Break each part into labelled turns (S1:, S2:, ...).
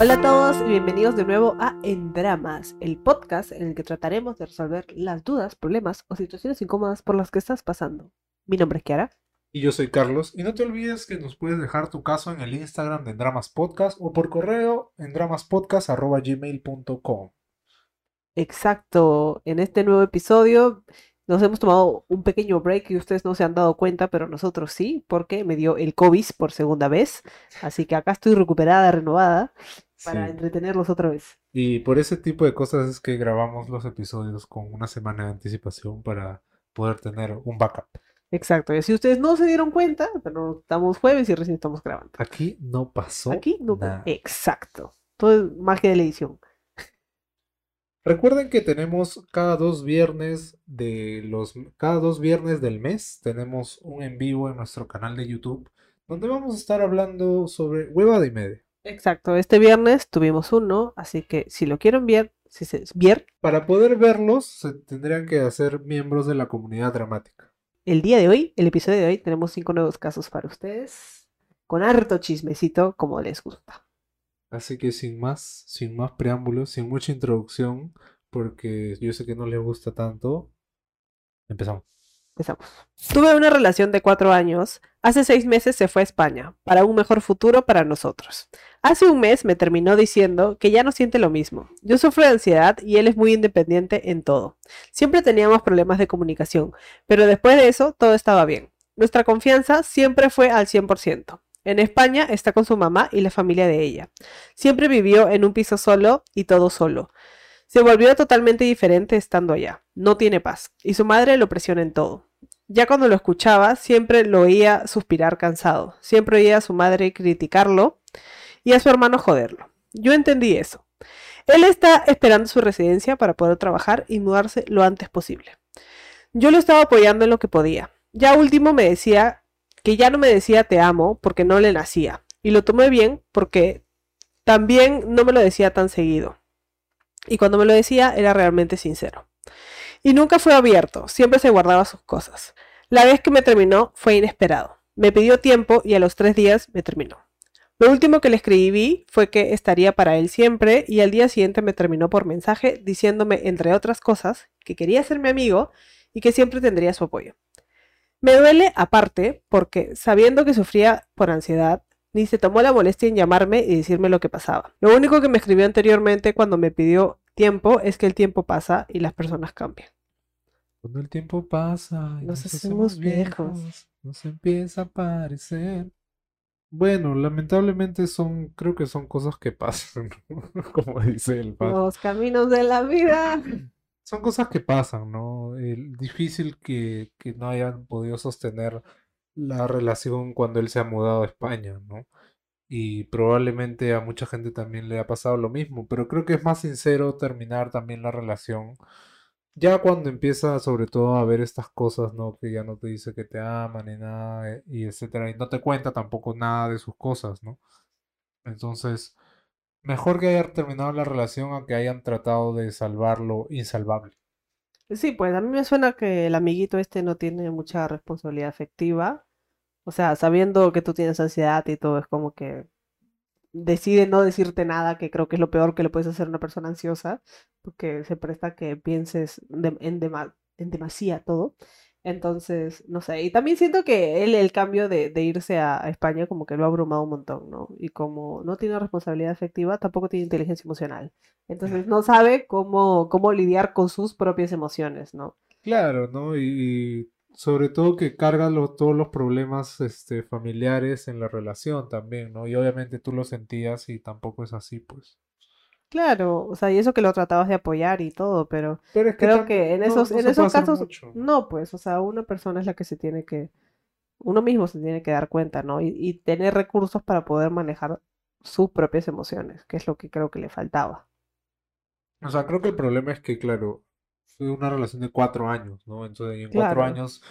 S1: Hola a todos y bienvenidos de nuevo a En Dramas, el podcast en el que trataremos de resolver las dudas, problemas o situaciones incómodas por las que estás pasando. Mi nombre es Kiara.
S2: Y yo soy Carlos. Y no te olvides que nos puedes dejar tu caso en el Instagram de Dramas Podcast o por correo en dramaspodcast.gmail.com.
S1: Exacto. En este nuevo episodio nos hemos tomado un pequeño break y ustedes no se han dado cuenta, pero nosotros sí, porque me dio el COVID por segunda vez. Así que acá estoy recuperada, renovada, para
S2: Sí.
S1: entretenerlos otra vez.
S2: Y por ese tipo de cosas es que grabamos los episodios con una semana de anticipación para poder tener un backup.
S1: Exacto. Y así ustedes no se dieron cuenta, pero estamos jueves y recién estamos grabando.
S2: Aquí no pasó
S1: Aquí no.
S2: nada.
S1: Exacto. Todo es magia de la edición.
S2: Recuerden que tenemos cada dos viernes de los cada dos viernes del mes tenemos un en vivo en nuestro canal de YouTube donde vamos a estar hablando sobre huevada y media.
S1: Exacto. Este viernes tuvimos uno, así que si lo quieren ver, si se ver,
S2: Para poder verlos se tendrían que hacer miembros de la comunidad dramática.
S1: el día de hoy, el episodio de hoy, tenemos cinco nuevos casos para ustedes. Con harto chismecito, como les gusta.
S2: Así que sin más, sin más preámbulos, sin mucha introducción, porque yo sé que no les gusta tanto, empezamos.
S1: Empezamos. Tuve una relación de cuatro años. Hace seis meses se fue a España, para un mejor futuro para nosotros. Hace un mes me terminó diciendo que ya no siente lo mismo. Yo sufro de ansiedad y él es muy independiente en todo. Siempre teníamos problemas de comunicación, pero después de eso todo estaba bien. Nuestra confianza siempre fue al 100%. En España está con su mamá y la familia de ella. Siempre vivió en un piso solo y todo solo. Se volvió totalmente diferente estando allá. No tiene paz. Y su madre lo presiona en todo. Ya cuando lo escuchaba, siempre lo oía suspirar cansado. Siempre oía a su madre criticarlo y a su hermano joderlo. Yo entendí eso. Él está esperando su residencia para poder trabajar y mudarse lo antes posible. Yo lo estaba apoyando en lo que podía. Ya último me decía que ya no me decía te amo porque no le nacía. Y lo tomé bien porque también no me lo decía tan seguido. Y cuando me lo decía era realmente sincero. Y nunca fue abierto, siempre se guardaba sus cosas. La vez que me terminó fue inesperado. Me pidió tiempo y a los tres días me terminó. Lo último que le escribí fue que estaría para él siempre y al día siguiente me terminó por mensaje diciéndome, entre otras cosas, que quería ser mi amigo y que siempre tendría su apoyo. Me duele aparte porque, sabiendo que sufría por ansiedad, ni se tomó la molestia en llamarme y decirme lo que pasaba. Lo único que me escribió anteriormente cuando me pidió tiempo es que el tiempo pasa y las personas cambian.
S2: Cuando el tiempo pasa y
S1: Nos hacemos viejos.
S2: nos empieza a parecer. Bueno, lamentablemente son, creo que son cosas que pasan. Como dice el padre.
S1: Los caminos de la vida.
S2: Son cosas que pasan, ¿no? El, difícil que, que no hayan podido sostener la relación cuando él se ha mudado a España, ¿no? Y probablemente a mucha gente también le ha pasado lo mismo, pero creo que es más sincero terminar también la relación ya cuando empieza sobre todo a ver estas cosas, ¿no? Que ya no te dice que te ama ni nada, eh, y etcétera, y no te cuenta tampoco nada de sus cosas, ¿no? Entonces, mejor que hayan terminado la relación a que hayan tratado de salvar lo insalvable.
S1: Sí, pues a mí me suena que el amiguito este no tiene mucha responsabilidad afectiva. O sea, sabiendo que tú tienes ansiedad y todo, es como que decide no decirte nada, que creo que es lo peor que le puedes hacer a una persona ansiosa, porque se presta que pienses en, en demasía todo. Entonces, no sé, y también siento que él, el cambio de, de irse a, España como que lo ha abrumado un montón, ¿no? Y como no tiene responsabilidad afectiva, tampoco tiene inteligencia emocional. Entonces, no sabe cómo, cómo lidiar con sus propias emociones, ¿no?
S2: Claro, ¿no? Y, y sobre todo que carga todos los problemas este, familiares en la relación también, ¿no? Y obviamente tú lo sentías y tampoco es así, pues.
S1: Claro, o sea, y eso que lo tratabas de apoyar y todo, pero
S2: Pero es que
S1: creo que en esos,
S2: no
S1: en esos casos, no, pues, o sea, una persona es la que se tiene que, uno mismo se tiene que dar cuenta, ¿no? Y, y tener recursos para poder manejar sus propias emociones, que es lo que creo que le faltaba.
S2: O sea, creo que el problema es que, claro, fue una relación de cuatro años, ¿no? Entonces, en cuatro años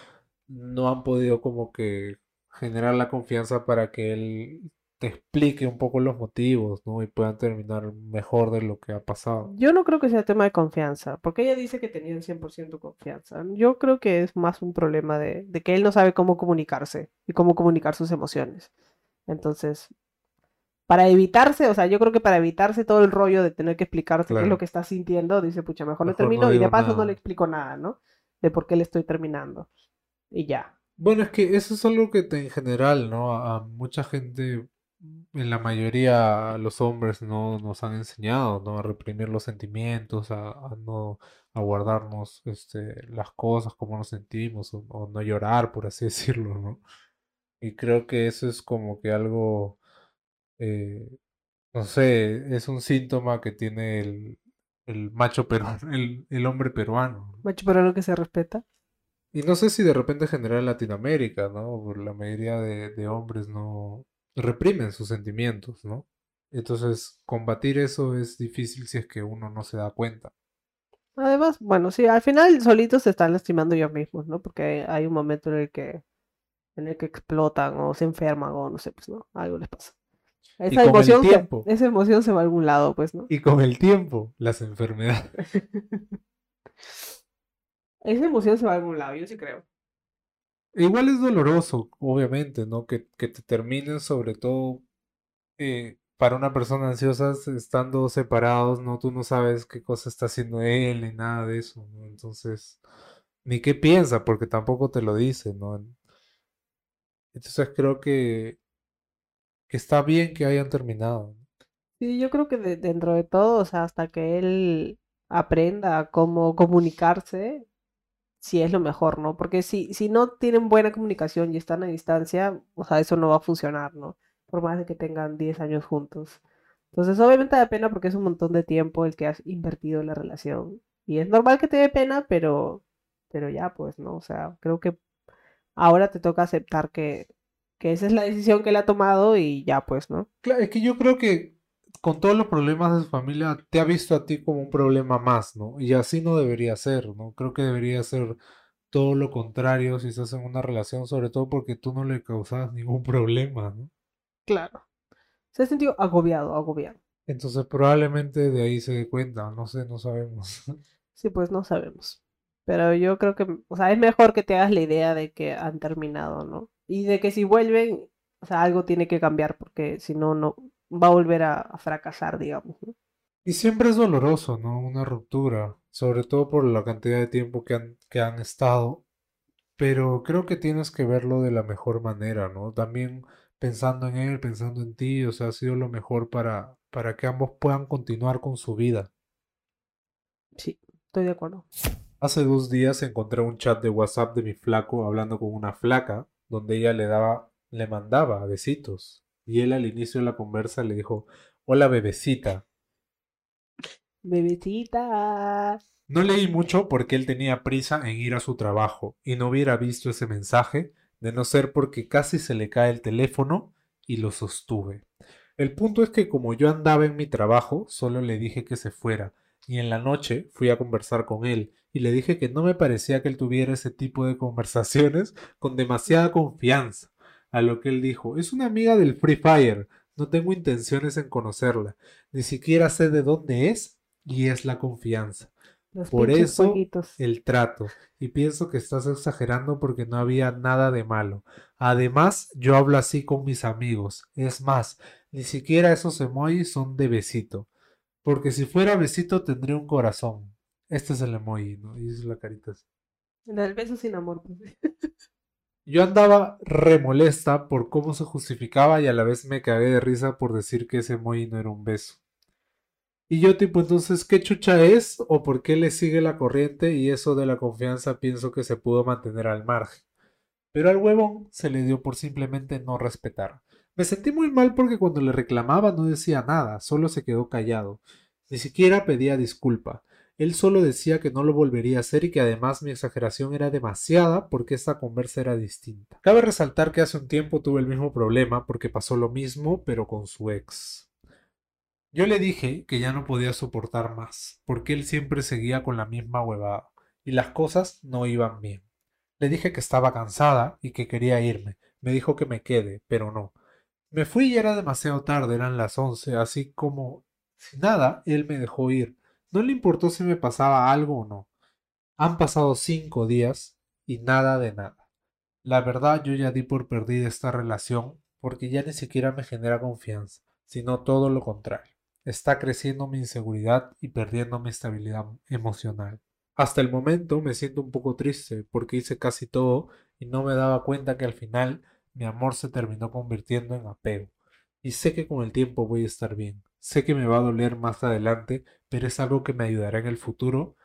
S2: no han podido como que generar la confianza para que él te explique un poco los motivos, ¿no? Y puedan terminar mejor de lo que ha pasado.
S1: Yo no creo que sea tema de confianza, porque ella dice que tenían 100% confianza. Yo creo que es más un problema de, de que él no sabe cómo comunicarse y cómo comunicar sus emociones. Entonces, para evitarse, o sea, yo creo que para evitarse todo el rollo de tener que explicarte qué es
S2: Claro.
S1: lo que está sintiendo, dice, pucha, mejor
S2: Mejor no
S1: termino y de paso no
S2: nada.
S1: le explico nada, ¿no? De por qué le estoy terminando. Y ya.
S2: Bueno, es que eso es algo que te- en general, ¿no? A, a mucha gente, en la mayoría, los hombres no nos han enseñado, ¿no? A reprimir los sentimientos, a, a no a guardarnos este, las cosas, como nos sentimos, o, o no llorar, por así decirlo, ¿no? Y creo que eso es como que algo, eh, no sé, es un síntoma que tiene el, el macho peruano, el, el hombre peruano, ¿no?
S1: Macho pero lo que se respeta.
S2: Y no sé si de repente en general en Latinoamérica, ¿no? Por la mayoría de, de hombres no reprimen sus sentimientos, ¿no? Entonces, combatir eso es difícil si es que uno no se da cuenta.
S1: Además, bueno, sí, al final solitos se están lastimando ellos mismos, ¿no? Porque hay un momento en el que, en el que explotan o se enferman o no sé, pues, ¿no? Algo les pasa. Esa emoción, se- esa emoción se va a algún lado, pues, ¿no?
S2: Y con el tiempo, las enfermedades.
S1: Esa emoción se va a algún lado, yo sí creo.
S2: Igual es doloroso, obviamente, ¿no? Que, que te terminen, sobre todo eh, para una persona ansiosa, estando separados, ¿no? Tú no sabes qué cosa está haciendo él ni nada de eso, ¿no? Entonces, ni qué piensa, porque tampoco te lo dice, ¿no? Entonces creo que, que está bien que hayan terminado.
S1: Sí, yo creo que de- dentro de todo, o sea, hasta que él aprenda cómo comunicarse, sí es lo mejor, ¿no? Porque si, si no tienen buena comunicación y están a distancia, o sea, eso no va a funcionar, ¿no? Por más de que tengan 10 años juntos. Entonces, obviamente da pena porque es un montón de tiempo el que has invertido en la relación. Y es normal que te dé pena, pero, pero ya, pues, ¿no? O sea, creo que ahora te toca aceptar que, que esa es la decisión que él ha tomado y ya, pues, ¿no?
S2: Claro, es que yo creo que con todos los problemas de su familia, te ha visto a ti como un problema más, ¿no? Y así no debería ser, ¿no? Creo que debería ser todo lo contrario si estás en una relación, sobre todo porque tú no le causas ningún problema, ¿no?
S1: Claro. Se ha sentido agobiado, agobiado.
S2: Entonces probablemente de ahí se dé cuenta, no sé, no sabemos.
S1: Sí, pues no sabemos. Pero yo creo que, o sea, es mejor que te hagas la idea de que han terminado, ¿no? Y de que si vuelven, o sea, algo tiene que cambiar porque si no, no va a volver a, a fracasar, digamos, ¿no?
S2: Y siempre es doloroso, ¿no? Una ruptura, sobre todo por la cantidad de tiempo que han, que han estado, pero creo que tienes que verlo de la mejor manera, ¿no? También pensando en él, pensando en ti, o sea, ha sido lo mejor para, para que ambos puedan continuar con su vida.
S1: Sí, estoy de acuerdo.
S2: Hace dos días encontré un chat de WhatsApp de mi flaco hablando con una flaca, donde ella le daba, le mandaba besitos, y él al inicio de la conversa le dijo, hola bebecita.
S1: Bebecita.
S2: No leí mucho porque él tenía prisa en ir a su trabajo y no hubiera visto ese mensaje de no ser porque casi se le cae el teléfono y lo sostuve. El punto es que como yo andaba en mi trabajo, solo le dije que se fuera y en la noche fui a conversar con él y le dije que no me parecía que él tuviera ese tipo de conversaciones con demasiada confianza. A lo que él dijo, es una amiga del Free Fire, no tengo intenciones en conocerla, ni siquiera sé de dónde es y es la confianza.
S1: Los
S2: Por eso
S1: jueguitos.
S2: el trato. Y pienso que estás exagerando porque no había nada de malo. Además, yo hablo así con mis amigos. Es más, ni siquiera esos emojis son de besito. Porque si fuera besito tendría un corazón. Este es el emoji, ¿no? Y es la carita así.
S1: El beso sin amor.
S2: Yo andaba remolesta por cómo se justificaba y a la vez me cagué de risa por decir que ese emoji no era un beso. Y yo tipo, entonces, ¿qué chucha es? ¿O por qué le sigue la corriente? Y eso de la confianza pienso que se pudo mantener al margen. Pero al huevón se le dio por simplemente no respetar. Me sentí muy mal porque cuando le reclamaba no decía nada, solo se quedó callado. Ni siquiera pedía disculpa. Él solo decía que no lo volvería a hacer y que además mi exageración era demasiada porque esta conversa era distinta. Cabe resaltar que hace un tiempo tuve el mismo problema porque pasó lo mismo pero con su ex. Yo le dije que ya no podía soportar más, porque él siempre seguía con la misma huevada, y las cosas no iban bien. Le dije que estaba cansada y que quería irme. Me dijo que me quede, pero no. Me fui y era demasiado tarde, eran las once, así como, sin nada, él me dejó ir. No le importó si me pasaba algo o no. Han pasado cinco días y nada de nada. La verdad yo ya di por perdida esta relación porque ya ni siquiera me genera confianza, sino todo lo contrario. Está creciendo mi inseguridad y perdiendo mi estabilidad emocional. Hasta el momento me siento un poco triste porque hice casi todo y no me daba cuenta que al final mi amor se terminó convirtiendo en apego. Y sé que con el tiempo voy a estar bien. Sé que me va a doler más adelante, pero es algo que me ayudará en el futuro.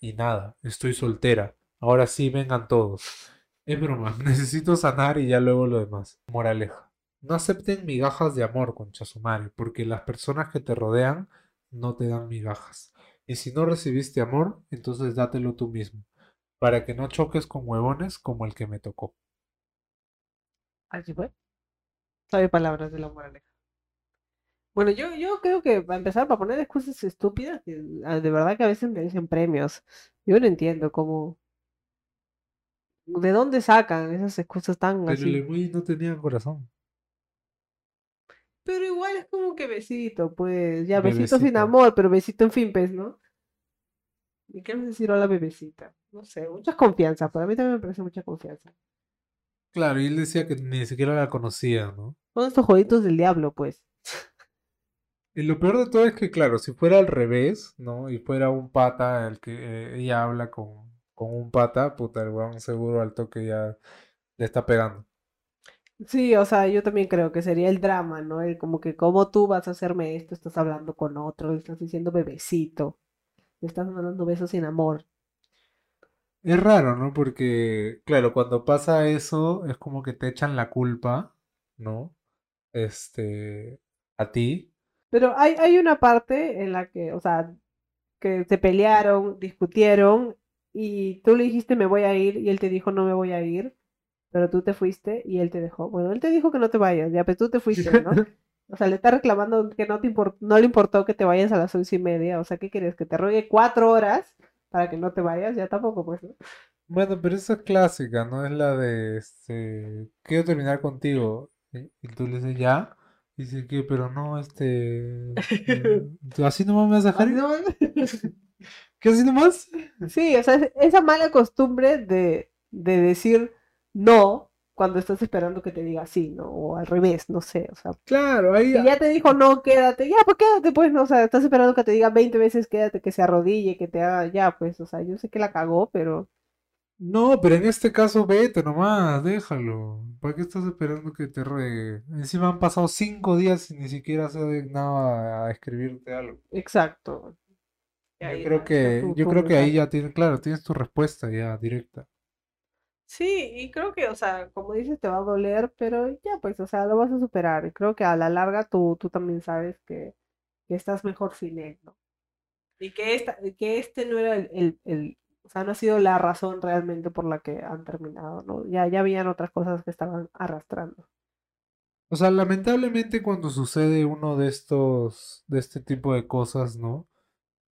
S2: Y nada, estoy soltera. Ahora sí, vengan todos. Es broma, necesito sanar y ya luego lo demás. Moraleja. No acepten migajas de amor, con Chasumare, porque las personas que te rodean no te dan migajas. Y si no recibiste amor, entonces dátelo tú mismo, para que no choques con huevones como el que me tocó.
S1: Así fue. Sabe palabras de la moraleja. Bueno, yo, yo creo que para empezar, para poner excusas estúpidas, ah, de verdad que a veces me dicen premios. Yo no entiendo cómo. ¿De dónde sacan esas excusas tan
S2: Pero
S1: así?
S2: el no tenía corazón.
S1: Pero igual es como que besito, pues. Ya, besito sin amor, pero besito en fin, pues, ¿no? ¿Y qué me decir la bebecita? No sé, mucha confianza. Para mí también me parece mucha confianza.
S2: Claro, y él decía que ni siquiera la conocía, ¿no?
S1: Son estos jueguitos del diablo, pues.
S2: Y lo peor de todo es que, claro, si fuera al revés, ¿no? Y fuera un pata el que eh, ella habla con, con un pata, puta, el weón seguro al toque ya le está pegando.
S1: Sí, o sea, yo también creo que sería el drama, ¿no? El como que, ¿cómo tú vas a hacerme esto? Estás hablando con otro, le estás diciendo bebecito, le estás mandando besos sin amor.
S2: Es raro, ¿no? Porque, claro, cuando pasa eso, es como que te echan la culpa, ¿no? Este, a ti.
S1: Pero hay, hay una parte en la que, o sea, que se pelearon, discutieron, y tú le dijiste me voy a ir, y él te dijo no me voy a ir pero tú te fuiste y él te dejó. Bueno, él te dijo que no te vayas, ya, pero tú te fuiste, ¿no? O sea, le está reclamando que no, te no le importó que te vayas a las once y media. O sea, ¿qué quieres? ¿Que te rogue cuatro horas para que no te vayas? Ya tampoco, pues, ¿no?
S2: Bueno, pero esa es clásica, ¿no? Es la de, este, quiero terminar contigo. Y tú le dices, ya. Y dice que, pero no, este, así nomás me vas a dejar. ¿Qué así nomás?
S1: Sí, o sea, esa mala costumbre de, de decir no cuando estás esperando que te diga sí, ¿no? O al revés, no sé, o sea.
S2: Claro, ahí.
S1: Si ya te dijo no, quédate, ya, pues quédate, pues, no, o sea, estás esperando que te diga 20 veces quédate, que se arrodille, que te haga, ya, pues, o sea, yo sé que la cagó, pero.
S2: No, pero en este caso vete nomás, déjalo. ¿Para qué estás esperando que te ruegue? Encima han pasado cinco días y ni siquiera se ha dignado a, escribirte algo.
S1: Exacto.
S2: Yo creo que, yo creo que ahí ya tienes, claro, tienes tu respuesta ya directa.
S1: Sí, y creo que, o sea, como dices, te va a doler, pero ya, pues, o sea, lo vas a superar. Y creo que a la larga tú, tú también sabes que, estás mejor sin él, ¿no? Y que, esta, que este no era el, el, o sea, no ha sido la razón realmente por la que han terminado, ¿no? Ya, ya habían otras cosas que estaban arrastrando.
S2: O sea, lamentablemente cuando sucede uno de estos, de este tipo de cosas, ¿no?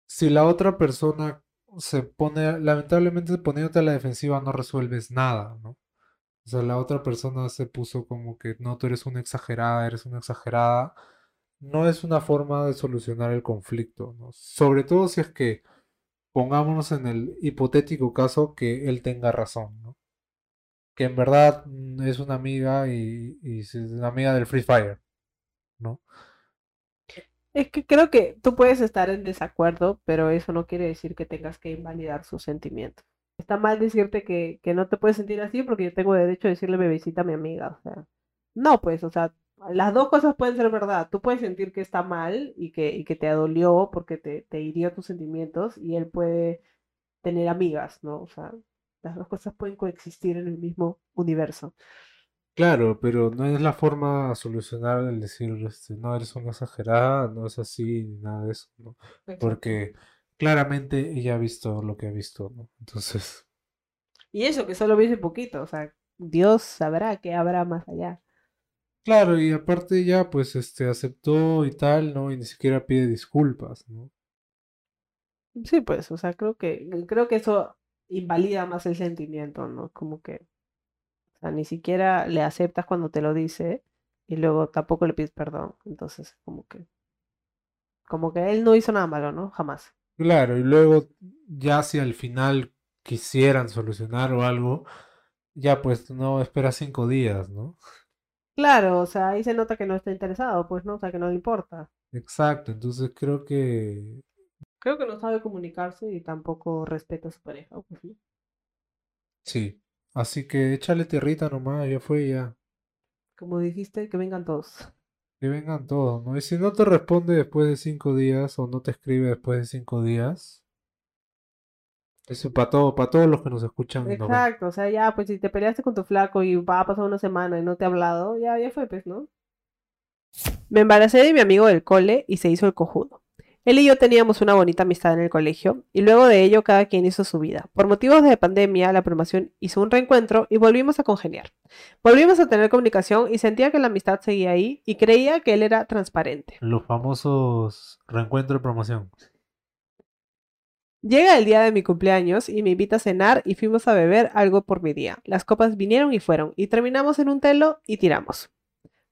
S2: Si la otra persona se pone, lamentablemente poniéndote a la defensiva no resuelves nada, ¿no? O sea, la otra persona se puso como que no, tú eres una exagerada, eres una exagerada. No es una forma de solucionar el conflicto, ¿no? Sobre todo si es que pongámonos en el hipotético caso que él tenga razón, ¿no? Que en verdad mm, es una amiga y, es una amiga del Free Fire, ¿no?
S1: Es que creo que tú puedes estar en desacuerdo, pero eso no quiere decir que tengas que invalidar sus sentimientos. Está mal decirte que, que no te puedes sentir así porque yo tengo derecho a decirle bebecita a mi amiga. O sea, no, pues, o sea, las dos cosas pueden ser verdad. Tú puedes sentir que está mal y que, y que te dolió porque te, te hirió tus sentimientos y él puede tener amigas, ¿no? O sea, las dos cosas pueden coexistir en el mismo universo.
S2: Claro, pero no es la forma de solucionar el decir, este, no eres una exagerada, no es así, ni nada de eso, ¿no? Porque claramente ella ha visto lo que ha visto, ¿no? Entonces.
S1: Y eso, que solo viste poquito, o sea, Dios sabrá que habrá más allá.
S2: Claro, y aparte ya, pues, este, aceptó y tal, ¿no? Y ni siquiera pide disculpas, ¿no?
S1: Sí, pues, o sea, creo que, creo que eso invalida más el sentimiento, ¿no? Como que sea, ni siquiera le aceptas cuando te lo dice y luego tampoco le pides perdón. Entonces, como que, como que él no hizo nada malo, ¿no? Jamás.
S2: Claro, y luego ya si al final quisieran solucionar o algo, ya pues no espera cinco días, ¿no?
S1: Claro, o sea, ahí se nota que no está interesado, pues, ¿no? O sea, que no le importa.
S2: Exacto, entonces creo que
S1: Creo que no sabe comunicarse y tampoco respeta a su pareja, pues, ¿no?
S2: sí. Así que échale tierrita nomás, ya fue ya.
S1: Como dijiste, que vengan todos.
S2: Que vengan todos, ¿no? Y si no te responde después de cinco días o no te escribe después de cinco días, eso para todo, para todos los que nos escuchan. no,
S1: Exacto, o sea, ya, pues si te peleaste con tu flaco y va a pasar una semana y no te ha hablado, ya, ya fue, pues, ¿no? Me embaracé de mi amigo del cole y se hizo el cojudo. Él y yo teníamos una bonita amistad en el colegio y luego de ello cada quien hizo su vida. Por motivos de pandemia, la promoción hizo un reencuentro y volvimos a congeniar. Volvimos a tener comunicación y sentía que la amistad seguía ahí y creía que él era transparente.
S2: Los famosos reencuentros de promoción.
S1: Llega el día de mi cumpleaños y me invita a cenar y fuimos a beber algo por mi día. Las copas vinieron y fueron y terminamos en un telo y tiramos.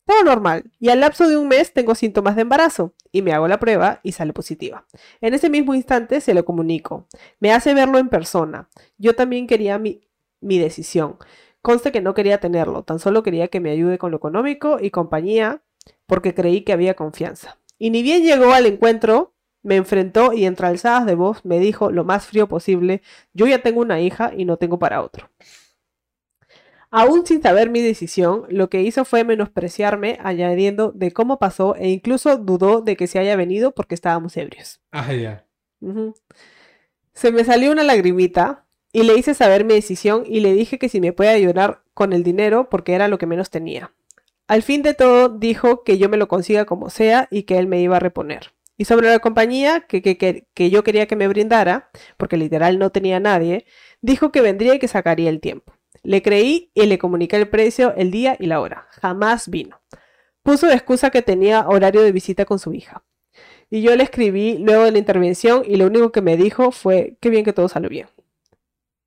S1: Todo normal y al lapso de un mes tengo síntomas de embarazo y me hago la prueba y sale positiva. En ese mismo instante se lo comunico. Me hace verlo en persona. Yo también quería mi, mi decisión. Conste que no quería tenerlo, tan solo quería que me ayude con lo económico y compañía porque creí que había confianza. Y ni bien llegó al encuentro, me enfrentó y entre alzadas de voz me dijo lo más frío posible, yo ya tengo una hija y no tengo para otro. Aún sin saber mi decisión, lo que hizo fue menospreciarme, añadiendo de cómo pasó e incluso dudó de que se haya venido porque estábamos ebrios.
S2: Ah, ya.
S1: Se me salió una lagrimita y le hice saber mi decisión y le dije que si me puede ayudar con el dinero porque era lo que menos tenía. Al fin de todo dijo que yo me lo consiga como sea y que él me iba a reponer. Y sobre la compañía que, que, que, yo quería que me brindara, porque literal no tenía nadie, dijo que vendría y que sacaría el tiempo. Le creí y le comuniqué el precio, el día y la hora. Jamás vino. Puso de excusa que tenía horario de visita con su hija. Y yo le escribí luego de la intervención y lo único que me dijo fue, qué bien que todo salió bien.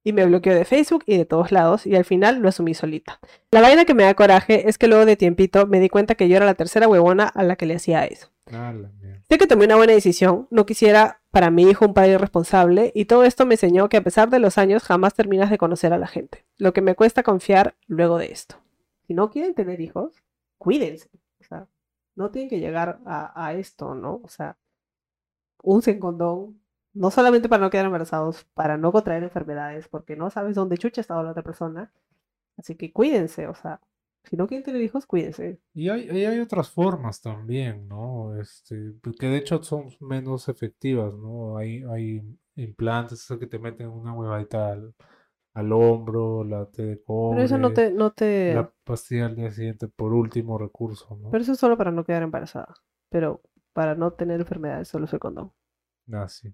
S1: Y me bloqueó de Facebook y de todos lados y al final lo asumí solita. La vaina que me da coraje es que luego de tiempito me di cuenta que yo era la tercera huevona a la que le hacía eso.
S2: Ah.
S1: Sé que tomé una buena decisión, no quisiera para mi hijo un padre irresponsable y todo esto me enseñó que a pesar de los años jamás terminas de conocer a la gente, lo que me cuesta confiar luego de esto. Si no quieren tener hijos, cuídense. O sea, no tienen que llegar a, a esto, ¿no? O sea, usen condón, no solamente para no quedar embarazados, para no contraer enfermedades, porque no sabes dónde chucha está la otra persona. Así que cuídense, o sea, si no quieren tener hijos, cuídense.
S2: Y hay, y hay otras formas también, ¿no? Este, que de hecho son menos efectivas, ¿no? Hay, hay implantes, que te meten una huevadita al, al hombro, la té de
S1: Pero eso no
S2: cobre,
S1: te, no te,
S2: la pastilla al día siguiente por último recurso, ¿no?
S1: pero eso es solo para no quedar embarazada. Pero para no tener enfermedades, solo es el condón.
S2: Ah, sí.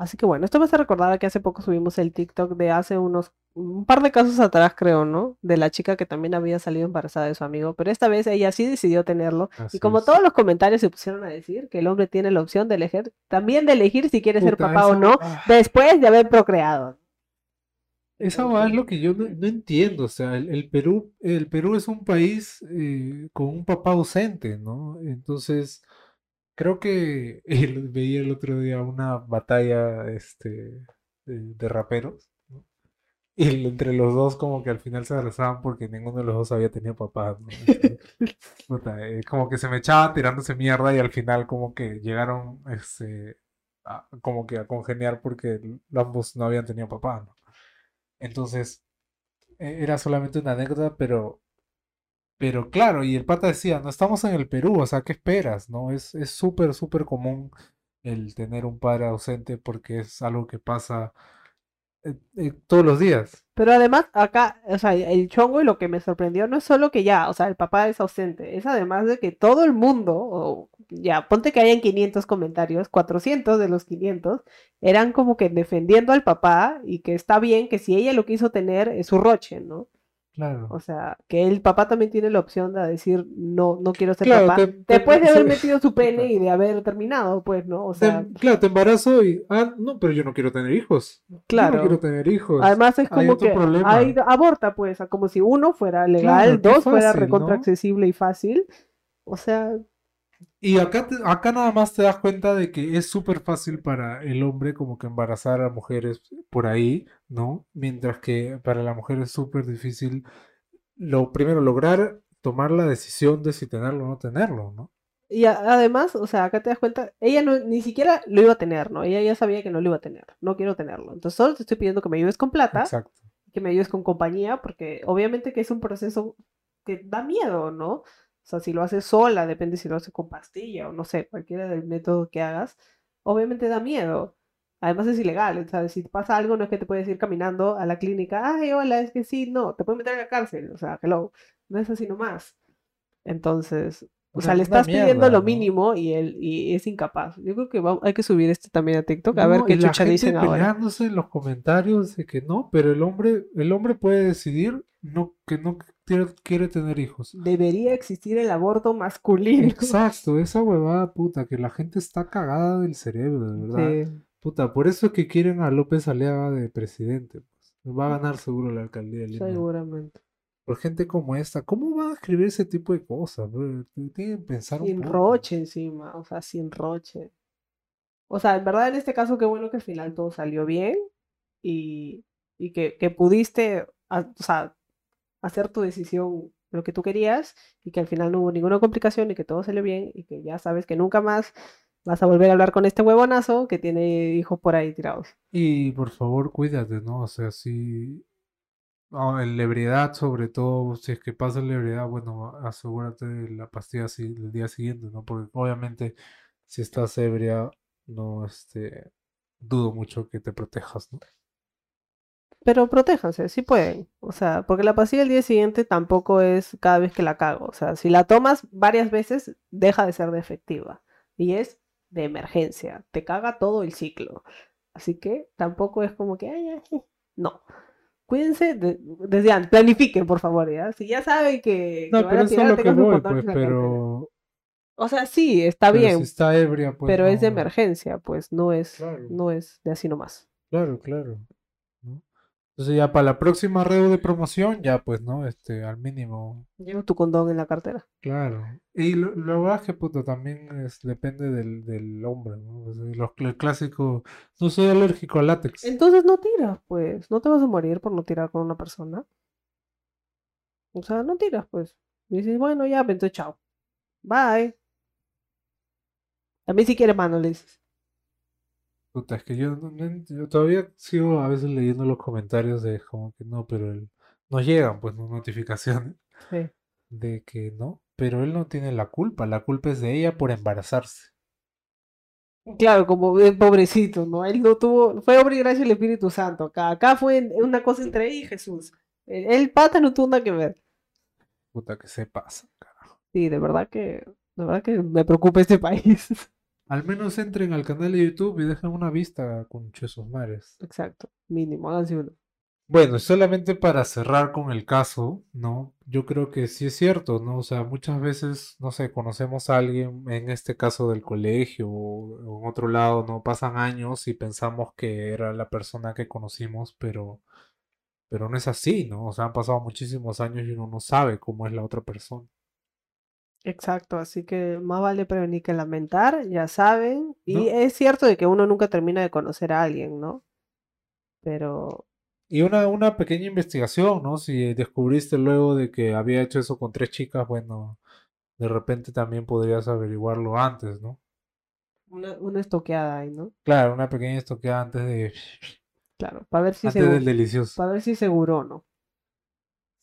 S1: Así que bueno, esto me hace recordar que hace poco subimos el TikTok de hace unos, un par de casos atrás, creo, ¿no? De la chica que también había salido embarazada de su amigo, pero esta vez ella sí decidió tenerlo.
S2: Así
S1: Y como
S2: es.
S1: todos los comentarios se pusieron a decir que el hombre tiene la opción de elegir, también de elegir si quiere ser papá o no,
S2: ah.
S1: después de haber procreado.
S2: Esa va es lo que yo no, no entiendo, o sea, el, el Perú, el Perú es un país eh, con un papá ausente, ¿no? Entonces, creo que veía el otro día una batalla este, de, de raperos, ¿no? Y entre los dos como que al final se abrazaban porque ninguno de los dos había tenido papás, ¿no? Entonces, puta, eh, como que se me echaban tirándose mierda y al final como que llegaron este, a- como que a congeniar porque ambos no habían tenido papá, ¿no? Entonces, e- era solamente una anécdota, pero, pero claro, y el pata decía, no estamos en el Perú, o sea, ¿qué esperas? ¿No? Es, es súper, súper común el tener un padre ausente porque es algo que pasa eh, eh, todos los días.
S1: Pero además, acá, o sea, el chongo y lo que me sorprendió no es solo que ya, o sea, el papá es ausente, es además de que todo el mundo, o ya, ponte que hayan 500 comentarios, 400 de los 500 eran como que defendiendo al papá y que está bien que si ella lo quiso tener es su roche, ¿no?
S2: Claro.
S1: O sea, que el papá también tiene la opción de decir, no, no quiero ser
S2: Claro,
S1: papá.
S2: te- te-
S1: Después de haber metido su pene y de haber terminado, pues, ¿no? O
S2: Te-
S1: sea,
S2: claro, te embarazo y. Ah, no, pero yo no quiero tener hijos. Yo
S1: claro.
S2: no quiero tener hijos.
S1: Además es
S2: hay
S1: como que hay- aborta, pues, como si uno fuera legal,
S2: Claro,
S1: dos fuera recontra
S2: ¿no?
S1: accesible y fácil. O sea,
S2: Y acá, te- acá nada más te das cuenta de que es súper fácil para el hombre como que embarazar a mujeres por ahí, ¿no? Mientras que para la mujer es súper difícil, lo primero, lograr tomar la decisión de si tenerlo o no tenerlo, ¿no?
S1: y a- además, o sea, acá te das cuenta, ella no, ni siquiera lo iba a tener, ¿no? Ella ya sabía que no lo iba a tener, no quiero tenerlo. Entonces solo te estoy pidiendo que me ayudes con plata,
S2: Exacto.
S1: que me ayudes con compañía, porque obviamente que es un proceso que da miedo, ¿no? O sea, si lo haces sola, depende si lo haces con pastilla o no sé, cualquiera del método que hagas, obviamente da miedo. Además es ilegal, o sea, si pasa algo no es que te puedes ir caminando a la clínica, ay, hola, es que sí, no, te pueden meter en la cárcel, o sea, hello, no es así nomás. Entonces, o sea,
S2: Una-
S1: le estás pidiendo
S2: mierda,
S1: lo
S2: ¿no?
S1: mínimo y él y es incapaz. Yo creo que va- hay que subir este también a TikTok a ver
S2: No,
S1: qué
S2: y la
S1: chucha
S2: gente
S1: dicen ahora.
S2: en los comentarios de que no, pero el hombre, el hombre puede decidir no, que no quiere, quiere tener hijos.
S1: Debería existir el aborto masculino.
S2: Exacto, esa huevada puta, que la gente está cagada del cerebro, de verdad.
S1: Sí.
S2: Puta, por eso es que quieren a López Aliaga de presidente. Pues. Va a ganar seguro la alcaldía de Lima.
S1: Seguramente.
S2: Por gente como esta, ¿cómo van a escribir ese tipo de cosas? bro? Tienen que pensar un
S1: Sin
S2: poco.
S1: roche encima, o sea, sin roche. O sea, en verdad en este caso qué bueno que al final todo salió bien y, y que, que pudiste o sea, hacer tu decisión lo que tú querías y que al final no hubo ninguna complicación y que todo salió bien y que ya sabes que nunca más vas a volver a hablar con este huevonazo que tiene hijos por ahí tirados.
S2: Y por favor, cuídate, ¿no? O sea, si. no, en la sobre todo, si es que pasa la ebriedad, bueno, asegúrate de la pastilla así el día siguiente, ¿no? Porque obviamente, si estás ebria, no, este. Dudo mucho que te protejas, ¿no?
S1: Pero protéjanse, sí pueden. O sea, porque la pastilla el día siguiente tampoco es cada vez que la cago. O sea, si la tomas varias veces, deja de ser de efectiva. Y es de emergencia. Te caga todo el ciclo. Así que tampoco es como que, ay, ay, no. Cuídense de- desde antes. Planifiquen, por favor, ¿ya? Si ya saben que,
S2: No,
S1: que van
S2: pero eso es lo que voy, pues, pero.
S1: O sea, sí, está
S2: pero
S1: bien,
S2: si está ebria, pues.
S1: pero es de emergencia, pues no es,
S2: Claro.
S1: no es de así nomás.
S2: Claro, claro. Entonces ya para la próxima red de promoción, ya pues, ¿no? Este, al mínimo,
S1: Lleva tu condón en la cartera.
S2: claro. Y lo, lo verdad es que puto también es, depende del, del hombre, ¿no? O sea, los, el clásico, no soy alérgico al látex.
S1: Entonces no tiras, pues. No te vas a morir por no tirar con una persona. O sea, no tiras, pues. Y dices, bueno, ya, pues, entonces chao. Bye. Mí si quieres mano, le dices.
S2: Puta, es que yo, no- no todavía sigo a veces leyendo los comentarios de como que no, pero él, nos llegan pues ¿no? notificaciones
S1: Sí.
S2: de que no, pero él no tiene la culpa, la culpa es de ella por embarazarse.
S1: Claro, como el pobrecito, ¿no? Él no tuvo, fue obra y gracia del Espíritu Santo. Acá, acá fue una cosa entre él y Jesús. El, el pata no tuvo nada que ver.
S2: Puta que se pasa, carajo.
S1: Sí, de verdad que, de verdad que me preocupa este país.
S2: Al menos entren al canal de YouTube y dejen una vista con sus mares.
S1: Exacto, mínimo, háganse uno.
S2: Bueno, solamente para cerrar con el caso, ¿no? Yo creo que sí es cierto, ¿no? O sea, muchas veces, no sé, conocemos a alguien, en este caso del colegio o, o en otro lado, ¿no? Pasan años y pensamos que era la persona que conocimos, pero, pero no es así, ¿no? O sea, han pasado muchísimos años y uno no sabe cómo es la otra persona.
S1: Exacto, así que más vale prevenir que lamentar, ya saben. Y
S2: ¿No?
S1: es cierto de que uno nunca termina de conocer a alguien, ¿no? Pero
S2: Y una, una pequeña investigación, ¿no? Si descubriste luego de que había hecho eso con tres chicas, bueno, de repente también podrías averiguarlo antes, ¿no?
S1: una, una estoqueada ahí, ¿no?
S2: Claro, una pequeña estoqueada antes de...
S1: Claro, para ver si
S2: Antes del delicioso.
S1: para ver si seguro o no.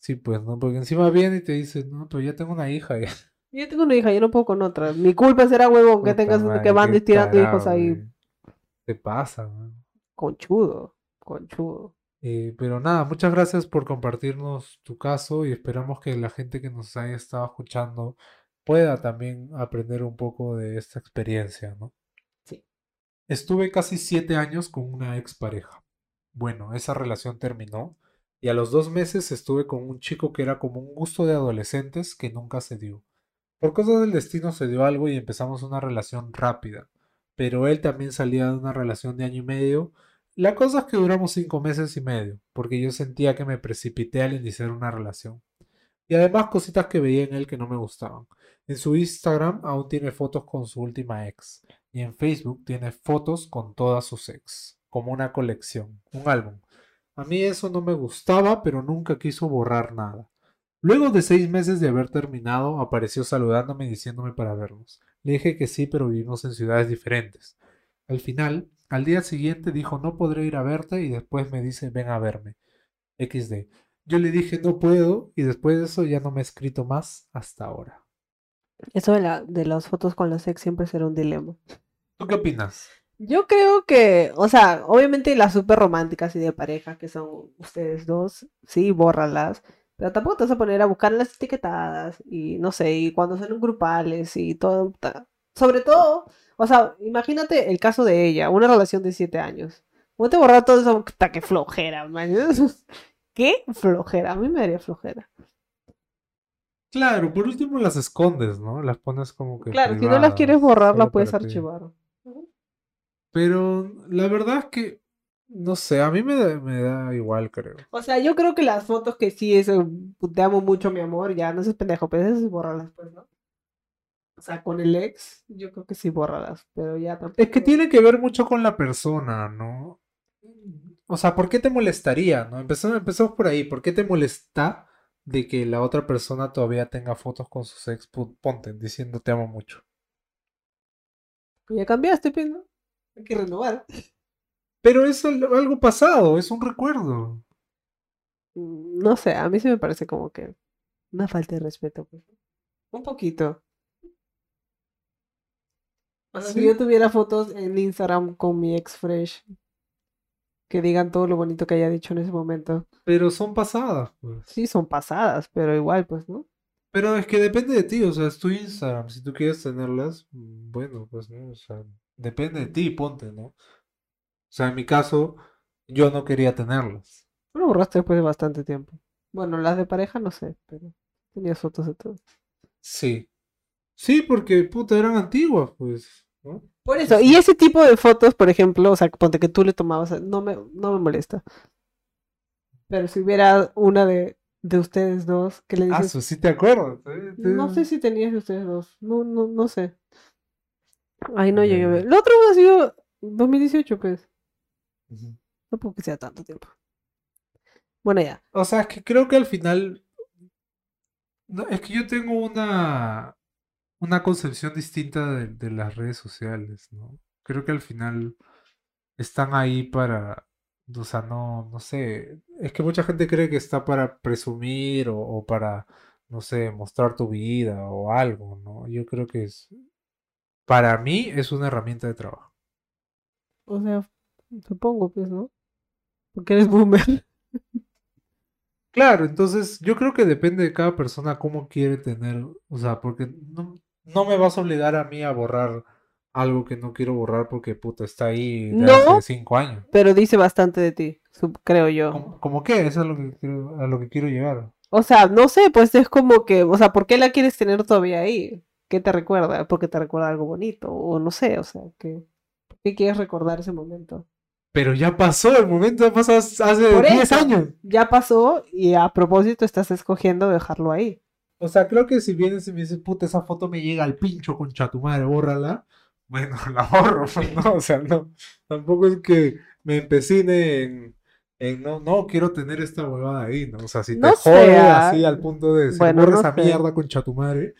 S2: Sí, pues, ¿no? Porque encima viene y te dice, no, pero ya tengo una hija. ya".
S1: Yo tengo una hija, yo no puedo con otra. Mi culpa será huevón que
S2: Puta
S1: tengas
S2: madre,
S1: que van
S2: qué
S1: tirando hijos ahí.
S2: Te pasa, güey.
S1: Conchudo, conchudo.
S2: Eh, pero nada, muchas gracias por compartirnos tu caso y esperamos que la gente que nos haya estado escuchando pueda también aprender un poco de esta experiencia, ¿no?
S1: Sí.
S2: Estuve casi siete años con una expareja. Bueno, esa relación terminó Y a los dos meses estuve con un chico que era como un gusto de adolescentes que nunca se dio. Por cosas del destino se dio algo y empezamos una relación rápida. Pero él también salía de una relación de año y medio. La cosa es que duramos cinco meses y medio, porque yo sentía que me precipité al iniciar una relación. Y además cositas que veía en él que no me gustaban. En su Instagram aún tiene fotos con su última ex. Y en Facebook tiene fotos con todas sus ex. Como una colección, un álbum. A mí eso no me gustaba, pero nunca quiso borrar nada. Luego de seis meses de haber terminado, apareció saludándome y diciéndome para vernos. Le dije que sí, pero vivimos en ciudades diferentes. Al final, al día siguiente dijo no podré ir a verte y después me dice ven a verme. XD. Yo le dije no puedo y después de eso ya no me he escrito más hasta ahora.
S1: Eso de, la, de las fotos con los ex siempre será un dilema.
S2: ¿Tú qué opinas?
S1: Yo creo que, o sea, obviamente las súper románticas y de pareja, que son ustedes dos, sí, bórralas. Pero tampoco te vas a poner a buscar las etiquetadas y no sé, y cuando son grupales y todo. Sobre todo, o sea, imagínate el caso de ella, una relación de siete años. ¿Cómo te borrar todo eso? ¡Qué que flojera, man! ¿Qué flojera? A mí me daría flojera.
S2: Claro, por último las escondes, ¿no? Las pones como que.
S1: Claro, si no las quieres borrar, las puedes archivar.
S2: Pero la verdad es que, no sé, a mí me da, me da igual, creo.
S1: O sea, yo creo que las fotos que sí es, eh, te amo mucho, mi amor, ya no seas pendejo, pero esas borrarlas, pues, ¿no? O sea, con el ex, yo creo que sí borrarlas, pero ya tampoco.
S2: Es que tiene que ver mucho con la persona, ¿no? O sea, ¿por qué te molestaría, no? Empezamos, empezamos por ahí, ¿por qué te molesta de que la otra persona todavía tenga fotos con sus ex? Ponte, diciendo te amo mucho.
S1: Ya cambiaste, Pino. Hay que renovar.
S2: Pero es algo pasado, es un recuerdo.
S1: Mm, no sé, a mí sí me parece como que una falta de respeto. Pues. Un poquito. Si yo tuviera fotos en Instagram con mi ex fresh, que digan todo lo bonito que haya dicho en ese momento.
S2: Pero son pasadas, pues.
S1: Sí, son pasadas, pero igual, pues, ¿no?
S2: Pero es que depende de ti, o sea, es tu Instagram. Si tú quieres tenerlas, mm, bueno, pues, ¿no? O sea, Depende de ti, ponte, ¿no? O sea, en mi caso, yo no quería tenerlas.
S1: Lo borraste después de bastante tiempo. Bueno, las de pareja no sé, pero tenía fotos de todo.
S2: Sí. Sí, porque, puta, eran antiguas, pues. ¿no?
S1: Por eso, y ese tipo de fotos, por ejemplo, o sea, ponte que tú le tomabas, no me, no me molesta. Pero si hubiera una de, de ustedes dos, que le
S2: ah, dices... Ah, sí te acuerdo.
S1: No sé si tenías de ustedes dos, no, no, no sé. Ay, no llegué a ver. El otro ha sido 2018, pues. No puedo que sea tanto tiempo. Bueno, ya.
S2: O sea, es que creo que al final. es que yo tengo una. Una concepción distinta de, de las redes sociales, ¿no? Creo que al final están ahí para. O sea, no, no sé. Es que mucha gente cree que está para presumir o, o para, no sé, mostrar tu vida o algo, ¿no? Yo creo que es, para mí es una herramienta de trabajo.
S1: O sea, supongo, pues, ¿no? Porque eres boomer.
S2: Claro, entonces yo creo que depende de cada persona cómo quiere tener, o sea, porque no, no me vas a obligar a mí a borrar algo que no quiero borrar porque puta está ahí de hace cinco años.
S1: Pero dice bastante de ti, creo
S2: yo. ¿Cómo, qué? Eso es a lo que quiero, a lo que quiero llegar.
S1: O sea, no sé, pues es como que, o sea, ¿por qué la quieres tener todavía ahí? ¿Qué te recuerda? Porque te recuerda algo bonito, o no sé, o sea, ¿qué, qué quieres recordar ese momento?
S2: Pero ya pasó, el momento ya pasó hace 10 años.
S1: Ya pasó y a propósito estás escogiendo dejarlo ahí.
S2: O sea, creo que si vienes y me dices, puta, esa foto me llega al pincho con tu madre, bórrala. Bueno, la borro, ¿no? O sea, no. Tampoco es que me empecine en, en no, no quiero tener esta huevada ahí, ¿no? O sea, si te jode así al punto de decir, bueno, esa mierda con tu madre,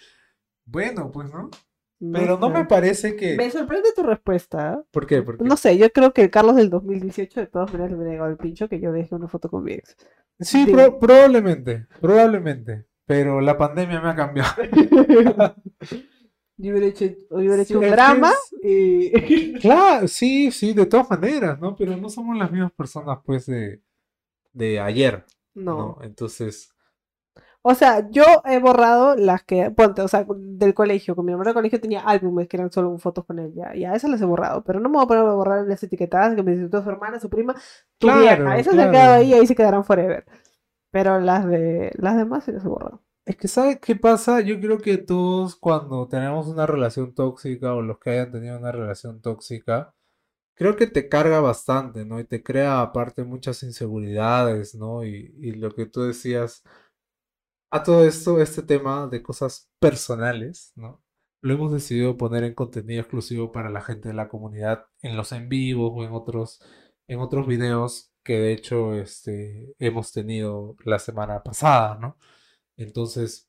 S2: bueno, pues no. Pero no, me parece que.
S1: Me sorprende tu respuesta.
S2: ¿Por qué? ¿Por
S1: No sé, yo creo que el Carlos del 2018 de todas maneras le hubiera llegado el pincho que yo dejé una foto con mi ex.
S2: Sí, probablemente, probablemente. Pero la pandemia me ha cambiado.
S1: yo hubiera hecho, hubiera hecho un drama y.
S2: claro, sí, sí, de todas maneras, ¿no? Pero no somos las mismas personas, pues, de, de ayer. No. ¿no? Entonces
S1: o sea, yo he borrado las que, ponte, o sea, del colegio, con mi hermano del colegio tenía álbumes que eran solo fotos con ella, y a esas las he borrado, pero no me voy a poner a borrar las etiquetadas que me dice su hermana, su prima, tu vieja, esas se han quedado ahí y ahí se quedarán forever. Pero las de las demás sí las he borrado.
S2: Es que, ¿sabes qué pasa? Yo creo que todos cuando tenemos una relación tóxica o los que hayan tenido una relación tóxica, creo que te carga bastante, ¿no? Y te crea aparte muchas inseguridades, ¿no? Y, y lo que tú decías, a todo esto, este tema de cosas personales, ¿no? Lo hemos decidido poner en contenido exclusivo para la gente de la comunidad, en los en vivos o en otros, en otros videos que de hecho este, hemos tenido la semana pasada, ¿no? Entonces,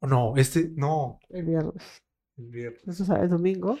S2: no, este, no,
S1: El viernes.
S2: el viernes.
S1: Eso es el domingo.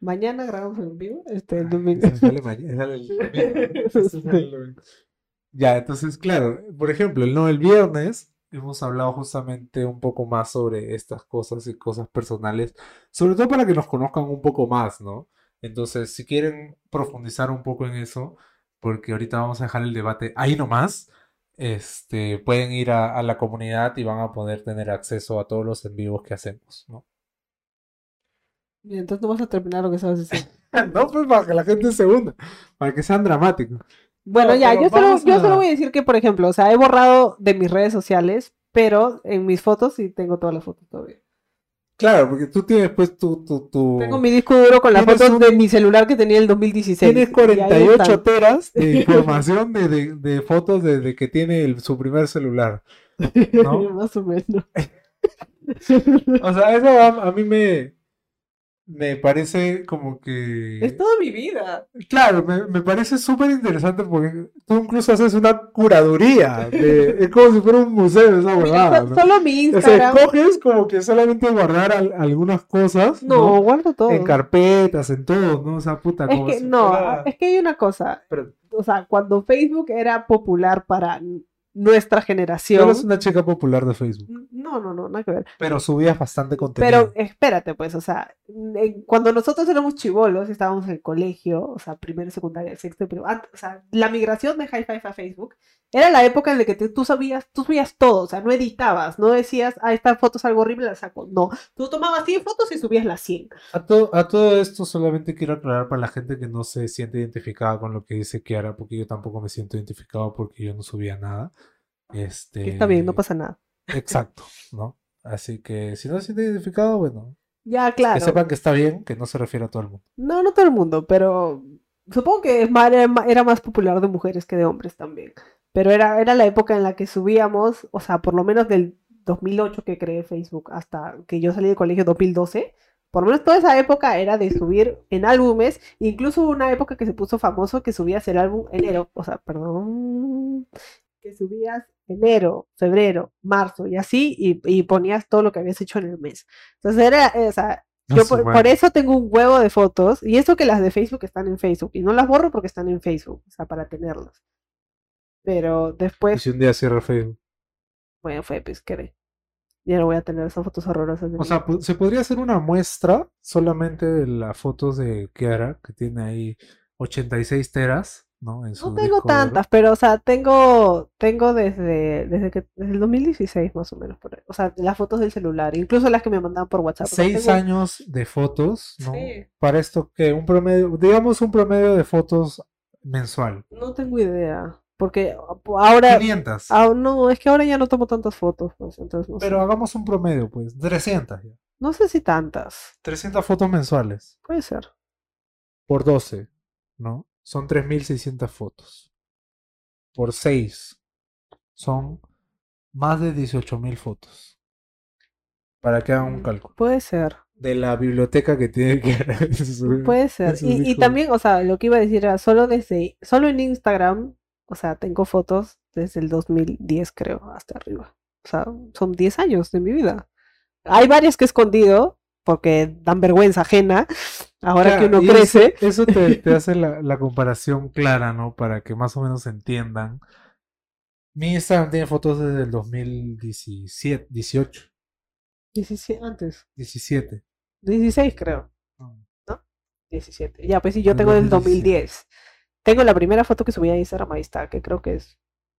S1: Mañana grabamos en vivo. Este, el domingo.
S2: sale mañana, sale el sale el domingo. Ya, entonces, claro, por ejemplo, el no el viernes hemos hablado justamente un poco más sobre estas cosas y cosas personales, sobre todo para que nos conozcan un poco más, ¿no? Entonces, si quieren profundizar un poco en eso, porque ahorita vamos a dejar el debate ahí nomás, este, pueden ir a, a la comunidad y van a poder tener acceso a todos los en vivos que hacemos, ¿no?
S1: Y entonces no vas a terminar lo que sabes decir.
S2: No, pues para que la gente se hunda, para que sean dramáticos.
S1: Bueno,
S2: No,
S1: ya, yo solo,
S2: vamos
S1: yo
S2: a-
S1: solo voy a decir que, por ejemplo, o sea, he borrado de mis redes sociales, pero en mis fotos sí tengo todas las fotos todavía.
S2: Claro, porque tú tienes pues tu, tu, tu...
S1: Tengo mi disco duro con las fotos
S2: un-
S1: de mi celular que tenía el 2016.
S2: Tienes
S1: y ahí
S2: 48
S1: están.
S2: teras de información de, de, de fotos desde que tiene el- su primer celular. ¿no?
S1: Más o menos.
S2: O sea, eso a, a mí me, me parece como que...
S1: Es toda mi vida.
S2: Claro, me, me parece súper interesante porque tú incluso haces una curaduría. De, es como si fuera un museo esa ¿no?
S1: Solo mi
S2: O sea,
S1: Instagram.
S2: coges como que solamente guardar al- algunas cosas,
S1: No,
S2: ¿no?
S1: guardo todo.
S2: En carpetas, en todo, ¿no? O sea, puta,
S1: Es que
S2: si
S1: no,
S2: fuera-
S1: es que hay una cosa.
S2: Pero-
S1: O sea, cuando Facebook era popular para nuestra
S2: Tú
S1: generación.
S2: eres una chica popular de Facebook,
S1: No, no, no, nada que ver.
S2: pero subías bastante contenido.
S1: Pero espérate, pues, o sea, en- cuando nosotros éramos chivolos estábamos en el colegio, o sea, primero, secundaria, sexto, pero o sea, la migración de High Five a Facebook era la época en la que te- tú sabías, tú subías todo, o sea, no editabas, no decías, ah, esta foto es algo horrible, la saco. No, tú tomabas 100 fotos y subías las 100.
S2: A, to- a todo esto solamente quiero aclarar para la gente que no se siente identificada con lo que dice Kiara, porque yo tampoco me siento identificado porque yo no subía nada. Este,
S1: está bien, no pasa nada.
S2: Exacto, ¿no? Así que si no se siente identificado, bueno,
S1: Ya,
S2: que
S1: claro.
S2: sepan que está bien, que no se refiere a todo el mundo.
S1: No, no todo el mundo, pero supongo que era más popular de mujeres que de hombres también. Pero era, era la época en la que subíamos, o sea, por lo menos del 2008 que creé Facebook hasta que yo salí del colegio 2012, por lo menos toda esa época era de subir en álbumes, incluso una época que se puso famoso que subías el álbum enero, o sea, perdón, que subías enero, febrero, marzo y así, y, y ponías todo lo que habías hecho en el mes. Entonces era, eh, o sea,
S2: A
S1: yo por, eso tengo un huevo de fotos, y eso que las de Facebook están en Facebook, y no las borro porque están en Facebook, o sea, para tenerlas. Pero
S2: Y
S1: después,
S2: si un día cierra Facebook.
S1: bueno, fue, pues, ¿qué? Ya no voy a tener esas fotos horrorosas de
S2: O
S1: mí.
S2: sea, se podría hacer una muestra solamente de las fotos de Kiara, que tiene ahí 86 teras, ¿no? En su
S1: No tengo tantas, pero, o sea, tengo, tengo desde, desde que, desde el 2016 más o menos, por ahí. O sea, las fotos del celular, incluso las que me mandaban por WhatsApp. o sea,
S2: Seis
S1: tengo-
S2: años de fotos, ¿no?
S1: Sí.
S2: Para esto que un promedio, digamos un promedio de fotos mensual.
S1: No tengo idea, porque ahora,
S2: 500.
S1: ah, no, es que ahora ya no tomo tantas fotos, pues, entonces no sé.
S2: Pero hagamos un promedio, pues. 300 ya.
S1: No sé si tantas,
S2: 300 fotos mensuales.
S1: puede ser.
S2: Por 12, ¿no? Son 3.600 fotos. Por 6 son más de 18.000 fotos. Para que hagan un cálculo.
S1: Puede ser,
S2: De la biblioteca que tiene que...
S1: puede ser. Y, también, o sea, lo que iba a decir era solo desde, solo en Instagram, o sea, tengo fotos desde el 2010, creo, hasta arriba. O sea, son 10 años de mi vida. Hay varias que he escondido porque dan vergüenza ajena ahora que uno
S2: eso-
S1: crece.
S2: Eso, te, te hace la, la comparación clara, ¿no? Para que más o menos entiendan. Mi Instagram tiene fotos desde el 2017, 18,
S1: 17, antes.
S2: 17.
S1: 16, creo.
S2: Mm.
S1: 17. Ya, pues sí, yo tengo del
S2: 2017.
S1: 2010. Tengo la primera foto que subí a Instagram, ahí está, que creo que es,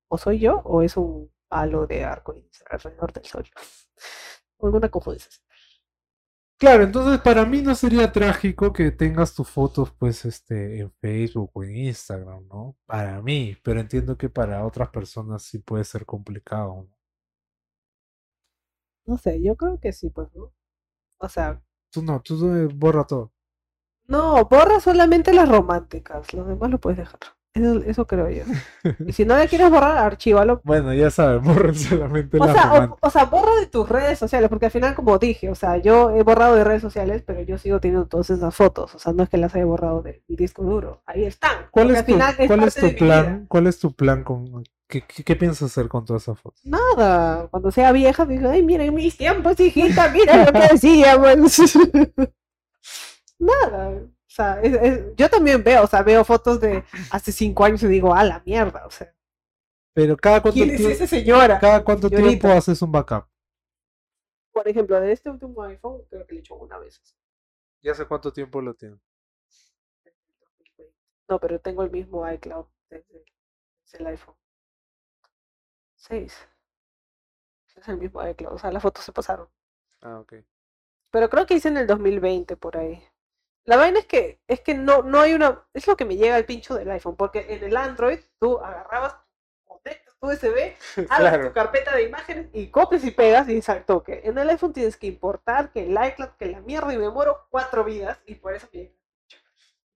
S1: o soy yo, o es un halo de arco alrededor del sol. Alguna esas.
S2: Claro, entonces para mí no sería trágico que tengas tus fotos pues este en Facebook o en Instagram, ¿no? Para mí, pero entiendo que para otras personas sí puede ser complicado. ¿no?
S1: No sé, yo creo que sí, pues, ¿no? O sea,
S2: Tú no, tú eh, borra todo.
S1: no, borra solamente las románticas, los demás lo puedes dejar. Eso, eso creo yo. Y si no le quieres borrar, archívalo.
S2: Bueno, ya sabes, borren solamente
S1: O sea, o, sea, borra de tus redes sociales, porque al final, como dije, o sea, yo he borrado de redes sociales, pero yo sigo teniendo todas esas fotos. O sea, no es que las haya borrado de mi disco duro. Ahí están.
S2: ¿Cuál es
S1: al
S2: tu,
S1: final es
S2: cuál es tu plan? ¿Cuál es tu plan con qué, qué, qué piensas hacer con todas esas fotos?
S1: Nada. Cuando sea vieja, digo, ay, miren mis tiempos, hijita, mira lo que decíamos. Nada. O sea, es- es- yo también veo, o sea, veo fotos de hace cinco años y digo, a la mierda, o sea,
S2: Pero cada cuánto
S1: ¿quién es esa señora?
S2: cada cuánto
S1: Señorita.
S2: tiempo haces un backup.
S1: Por ejemplo, de este último iPhone, creo que le he hecho una vez.
S2: ¿Y hace cuánto tiempo lo tienes?
S1: No, pero tengo el mismo iCloud desde, desde el iPhone 6. Es el mismo iCloud, o sea, las fotos se pasaron.
S2: Ah, ok.
S1: Pero creo que hice en el 2020 por ahí. La vaina es que es que no, no hay una. Es lo que me llega al pincho del iPhone, porque en el Android tú agarrabas, conectas tu USB, abres
S2: Claro.
S1: tu carpeta de imágenes y copias y pegas y al toque. En el iPhone tienes que importar que el iCloud, que la mierda y me muero cuatro vidas y por eso me.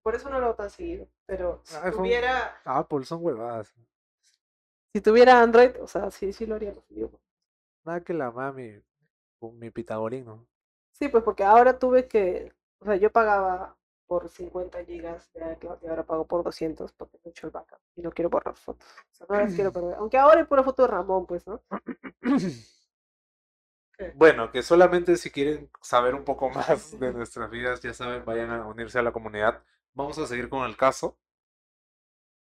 S1: Por eso no lo hago tan seguido. Pero si
S2: iPhone-
S1: tuviera,
S2: Apple son huevadas.
S1: si tuviera Android, o sea, sí, sí lo haría.
S2: Nada que la mami mi pitagorino.
S1: Sí, pues porque ahora tuve que, o sea, yo pagaba por 50 gigas de iCloud y ahora pago por 200 porque he hecho el backup y no quiero borrar fotos. O sea, no las quiero perder. Aunque ahora hay pura foto de Ramón, pues, ¿no?
S2: Bueno, que solamente si quieren saber un poco más de nuestras vidas, ya saben, vayan a unirse a la comunidad. Vamos a seguir con el caso.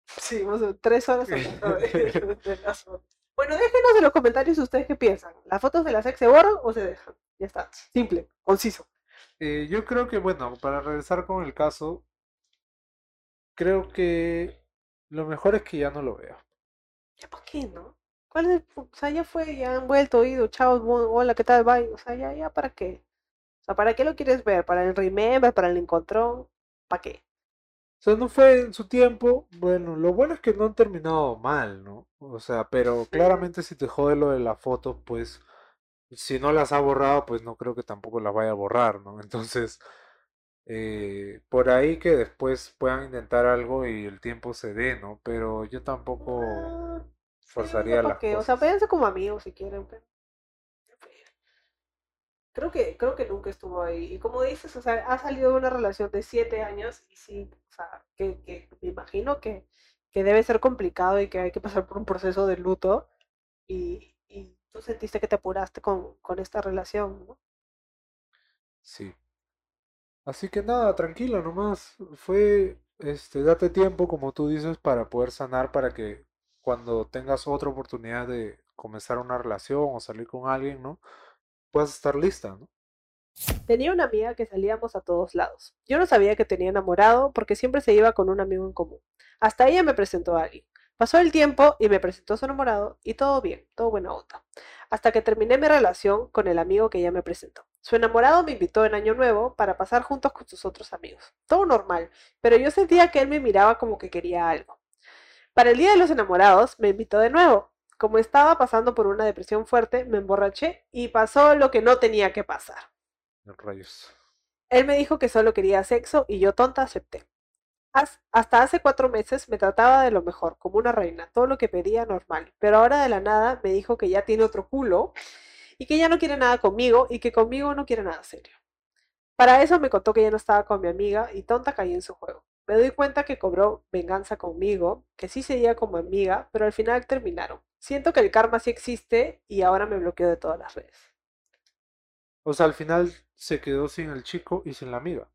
S1: Sí, vamos a tres horas fotos. Bueno, déjenos en los comentarios ustedes qué piensan. ¿Las fotos de las ex se borran o se dejan? Ya está. Simple, conciso.
S2: Eh, yo creo que, bueno, para regresar con el caso, creo que lo mejor es que ya no lo vea.
S1: ¿Ya para qué, no? ¿Cuál es el O sea, ya fue, ya han vuelto, oído, chao, hola, ¿qué tal? Bye. O sea, ya, ya, ¿para qué? O sea, ¿para qué lo quieres ver? ¿Para el remember? ¿Para el encontrón? ¿Para qué?
S2: O sea, no fue en su tiempo. Bueno, lo bueno es que no han terminado mal, ¿no? O sea, pero claramente si te jode lo de la foto, pues si no las ha borrado, pues no creo que tampoco las vaya a borrar, ¿no? Entonces, eh, por ahí que después puedan intentar algo y el tiempo se dé, ¿no? Pero yo tampoco
S1: Ah, sí,
S2: forzaría
S1: pa'
S2: las
S1: qué, O sea,
S2: cosas.
S1: véanse como amigos si quieren, pero... Creo que, creo que nunca estuvo ahí. Y como dices, o sea, ha salido de una relación de siete años y sí, o sea, que, que me imagino que, que debe ser complicado y que hay que pasar por un proceso de luto. Y tú sentiste que te apuraste con, con esta relación, ¿no?
S2: Sí. Así que nada, tranquilo nomás. Fue, este, date tiempo, como tú dices, para poder sanar, para que cuando tengas otra oportunidad de comenzar una relación o salir con alguien, ¿no? Puedas estar lista, ¿no?
S1: Tenía una amiga que salíamos a todos lados. Yo no sabía que tenía enamorado porque siempre se iba con un amigo en común. Hasta ella me presentó a alguien. Pasó el tiempo y me presentó a su enamorado y todo bien, todo buena onda. Hasta que terminé mi relación con el amigo que ella me presentó. Su enamorado me invitó en Año Nuevo para pasar juntos con sus otros amigos. Todo normal, pero yo sentía que él me miraba como que quería algo. Para el Día de los Enamorados me invitó de nuevo. Como estaba pasando por una depresión fuerte, me emborraché y pasó lo que no tenía que pasar.
S2: Rayos.
S1: Él me dijo que solo quería sexo y yo tonta acepté. Hasta hace cuatro meses me trataba de lo mejor, como una reina, todo lo que pedía normal, pero ahora de la nada me dijo que ya tiene otro culo y que ya no quiere nada conmigo y que conmigo no quiere nada serio. Para eso me contó que ya no estaba con mi amiga y tonta caí en su juego. Me doy cuenta que cobró venganza conmigo, que sí seguía como amiga, pero al final terminaron. Siento que el karma sí existe y ahora me bloqueo de todas las redes.
S2: O sea, al final se quedó sin el chico y sin la amiga.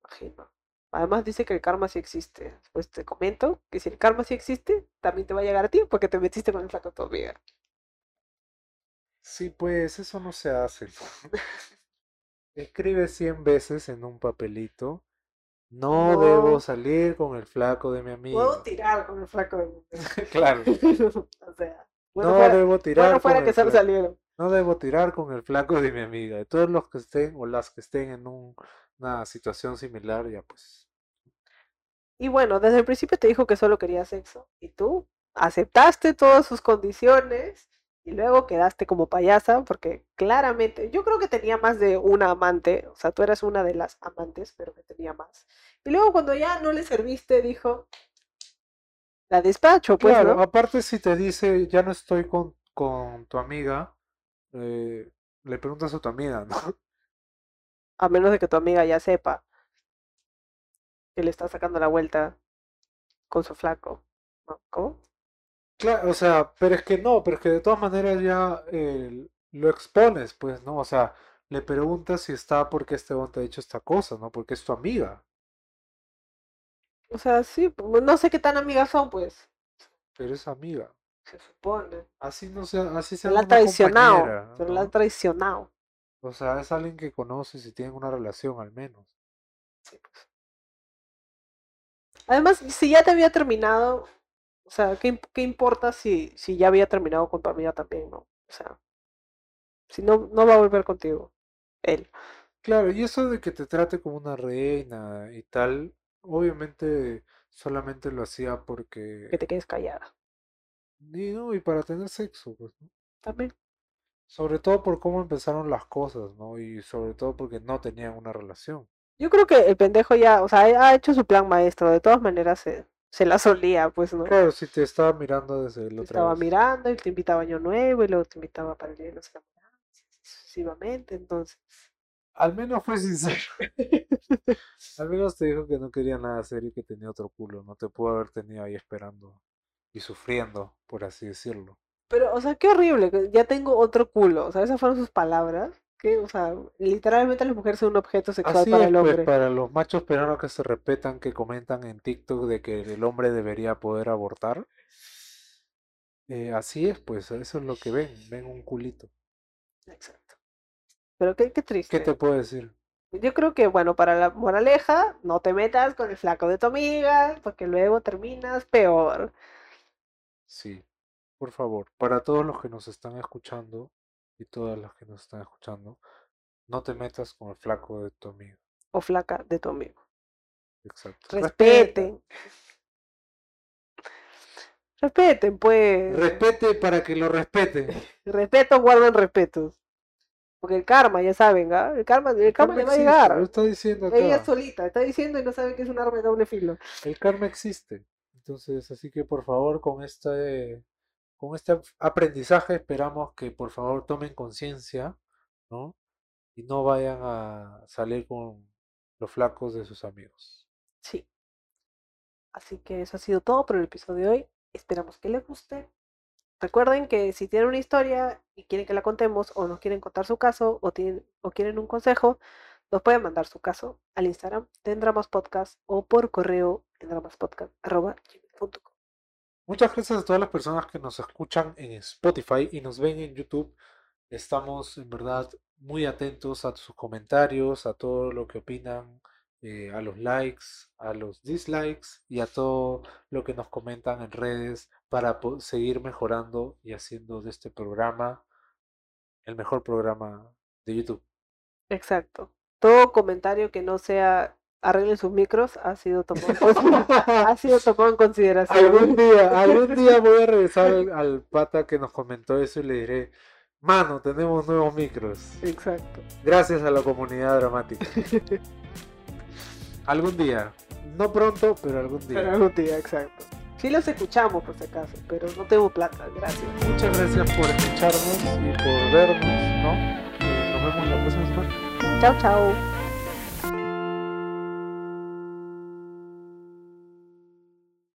S1: imagino. Además dice que el karma sí existe. Pues te comento que si el karma sí existe, también te va a llegar a ti porque te metiste con el flaco de tu amiga.
S2: Sí, pues eso no se hace. Escribe 100 veces en un papelito. No,
S1: No.
S2: debo salir con el flaco de mi
S1: Puedo
S2: amigo.
S1: tirar con el flaco de mi amiga.
S2: Claro.
S1: o sea, bueno
S2: No
S1: fuera,
S2: debo tirar
S1: bueno fuera
S2: con
S1: que
S2: el flaco.
S1: salieron.
S2: No debo tirar con el flaco de mi amiga. De todos los que estén o las que estén en un- una situación similar, ya pues.
S1: Y bueno, desde el principio te dijo que solo quería sexo. Y tú aceptaste todas sus condiciones y luego quedaste como payasa porque claramente, yo creo que tenía más de una amante, o sea, tú eras una de las amantes, pero que tenía más. Y luego cuando ya no le serviste, dijo, la despacho, pues,
S2: Claro,
S1: ¿no?
S2: aparte si te dice, ya no estoy con, con tu amiga, eh, le preguntas a tu amiga, ¿no?
S1: A menos de que tu amiga ya sepa que le está sacando la vuelta con su flaco. ¿no? ¿Cómo?
S2: Claro, o sea, pero es que no, pero es que de todas maneras ya eh, lo expones, pues, ¿no? O sea, le preguntas si está porque este hombre te ha dicho esta cosa, ¿no? Porque es tu amiga,
S1: O sea, sí, pues, no sé qué tan amigas son, pues,
S2: pero es amiga.
S1: se supone.
S2: Así no sea, así
S1: Se la ha traicionado, se la ha traicionado.
S2: O sea, es alguien que conoces y tienen una relación al menos.
S1: Sí, pues. Además, si ya te había terminado, o sea, ¿qué, qué importa si, si ya había terminado con tu amiga también, no? O sea, si no, no va a volver contigo, él.
S2: Claro, y eso de que te trate como una reina y tal, obviamente solamente lo hacía
S1: Que
S2: porque...
S1: te quedes callada.
S2: Y no, y para tener sexo, pues, ¿no?
S1: También.
S2: Sobre todo por cómo empezaron las cosas, ¿no? Y sobre todo porque no tenían una relación.
S1: Yo creo que el pendejo ya, o sea, ha hecho su plan maestro. De todas maneras, se, se la solía, pues, ¿no?
S2: Claro, si te estaba mirando desde
S1: Te
S2: otra
S1: estaba
S2: vez.
S1: mirando y te invitaba a Año Nuevo y luego te invitaba para el Día de los sucesivamente. Entonces,
S2: Al menos fue sincero. Al menos te dijo que no quería nada serio y que tenía otro culo. No te pudo haber tenido ahí esperando y sufriendo, por así decirlo.
S1: Pero, o sea, qué horrible, ya tengo otro culo. O sea, esas fueron sus palabras. Que, o sea, literalmente la mujer es un objeto sexual
S2: Así
S1: para
S2: es,
S1: el
S2: pues,
S1: hombre.
S2: para los machos peruanos que se respetan, que comentan en TikTok de que el hombre debería poder abortar. eh, así es, pues, eso es lo que ven, ven un culito.
S1: Exacto. Pero qué, qué
S2: ¿Qué
S1: triste.
S2: te puedo decir?
S1: Yo creo que, bueno, para la moraleja, no te metas con el flaco de tu amiga, porque luego terminas peor.
S2: Sí, por favor, para todos los que nos están escuchando y todas las que nos están escuchando, no te metas con el flaco de tu amigo.
S1: O flaca de tu amigo.
S2: Exacto.
S1: Respeten. Respeten, pues.
S2: Respete para que lo respete.
S1: Respeto, guarden respetos. Porque el karma, ya saben, ¿ah? El karma, el karma le va a llegar.
S2: Lo está diciendo
S1: Ella solita, está diciendo y no sabe que es un arma de doble filo.
S2: El karma existe. Entonces, así que por favor, con este, con este ap- aprendizaje esperamos que por favor tomen conciencia, ¿no? Y no vayan a salir con los flacos de sus amigos.
S1: Sí. Así que eso ha sido todo por el episodio de hoy. Esperamos que les guste. Recuerden que si tienen una historia y quieren que la contemos o nos quieren contar su caso o, quieren un consejo, nos pueden mandar su caso al Instagram Tendramos Podcast o por correo tendramaspodcast.com.
S2: Muchas gracias a todas las personas que nos escuchan en Spotify y nos ven en YouTube. Estamos en verdad muy atentos a sus comentarios, a todo lo que opinan, eh, a los likes, a los dislikes y a todo lo que nos comentan en redes para seguir mejorando y haciendo de este programa el mejor programa de YouTube.
S1: Exacto. Todo comentario que no sea arreglen sus micros ha sido tomado, ha sido tomado en consideración.
S2: Algún día, algún día voy a regresar al, al pata que nos comentó eso y le diré, mano, tenemos nuevos micros.
S1: Exacto.
S2: Gracias a la comunidad dramática. algún día. No pronto, pero algún día.
S1: Pero algún día, exacto. Sí los escuchamos por si acaso, pero no tengo plata, gracias.
S2: Muchas gracias por escucharnos y por vernos, ¿no? Eh, nos vemos la próxima semana.
S1: Chao, chao.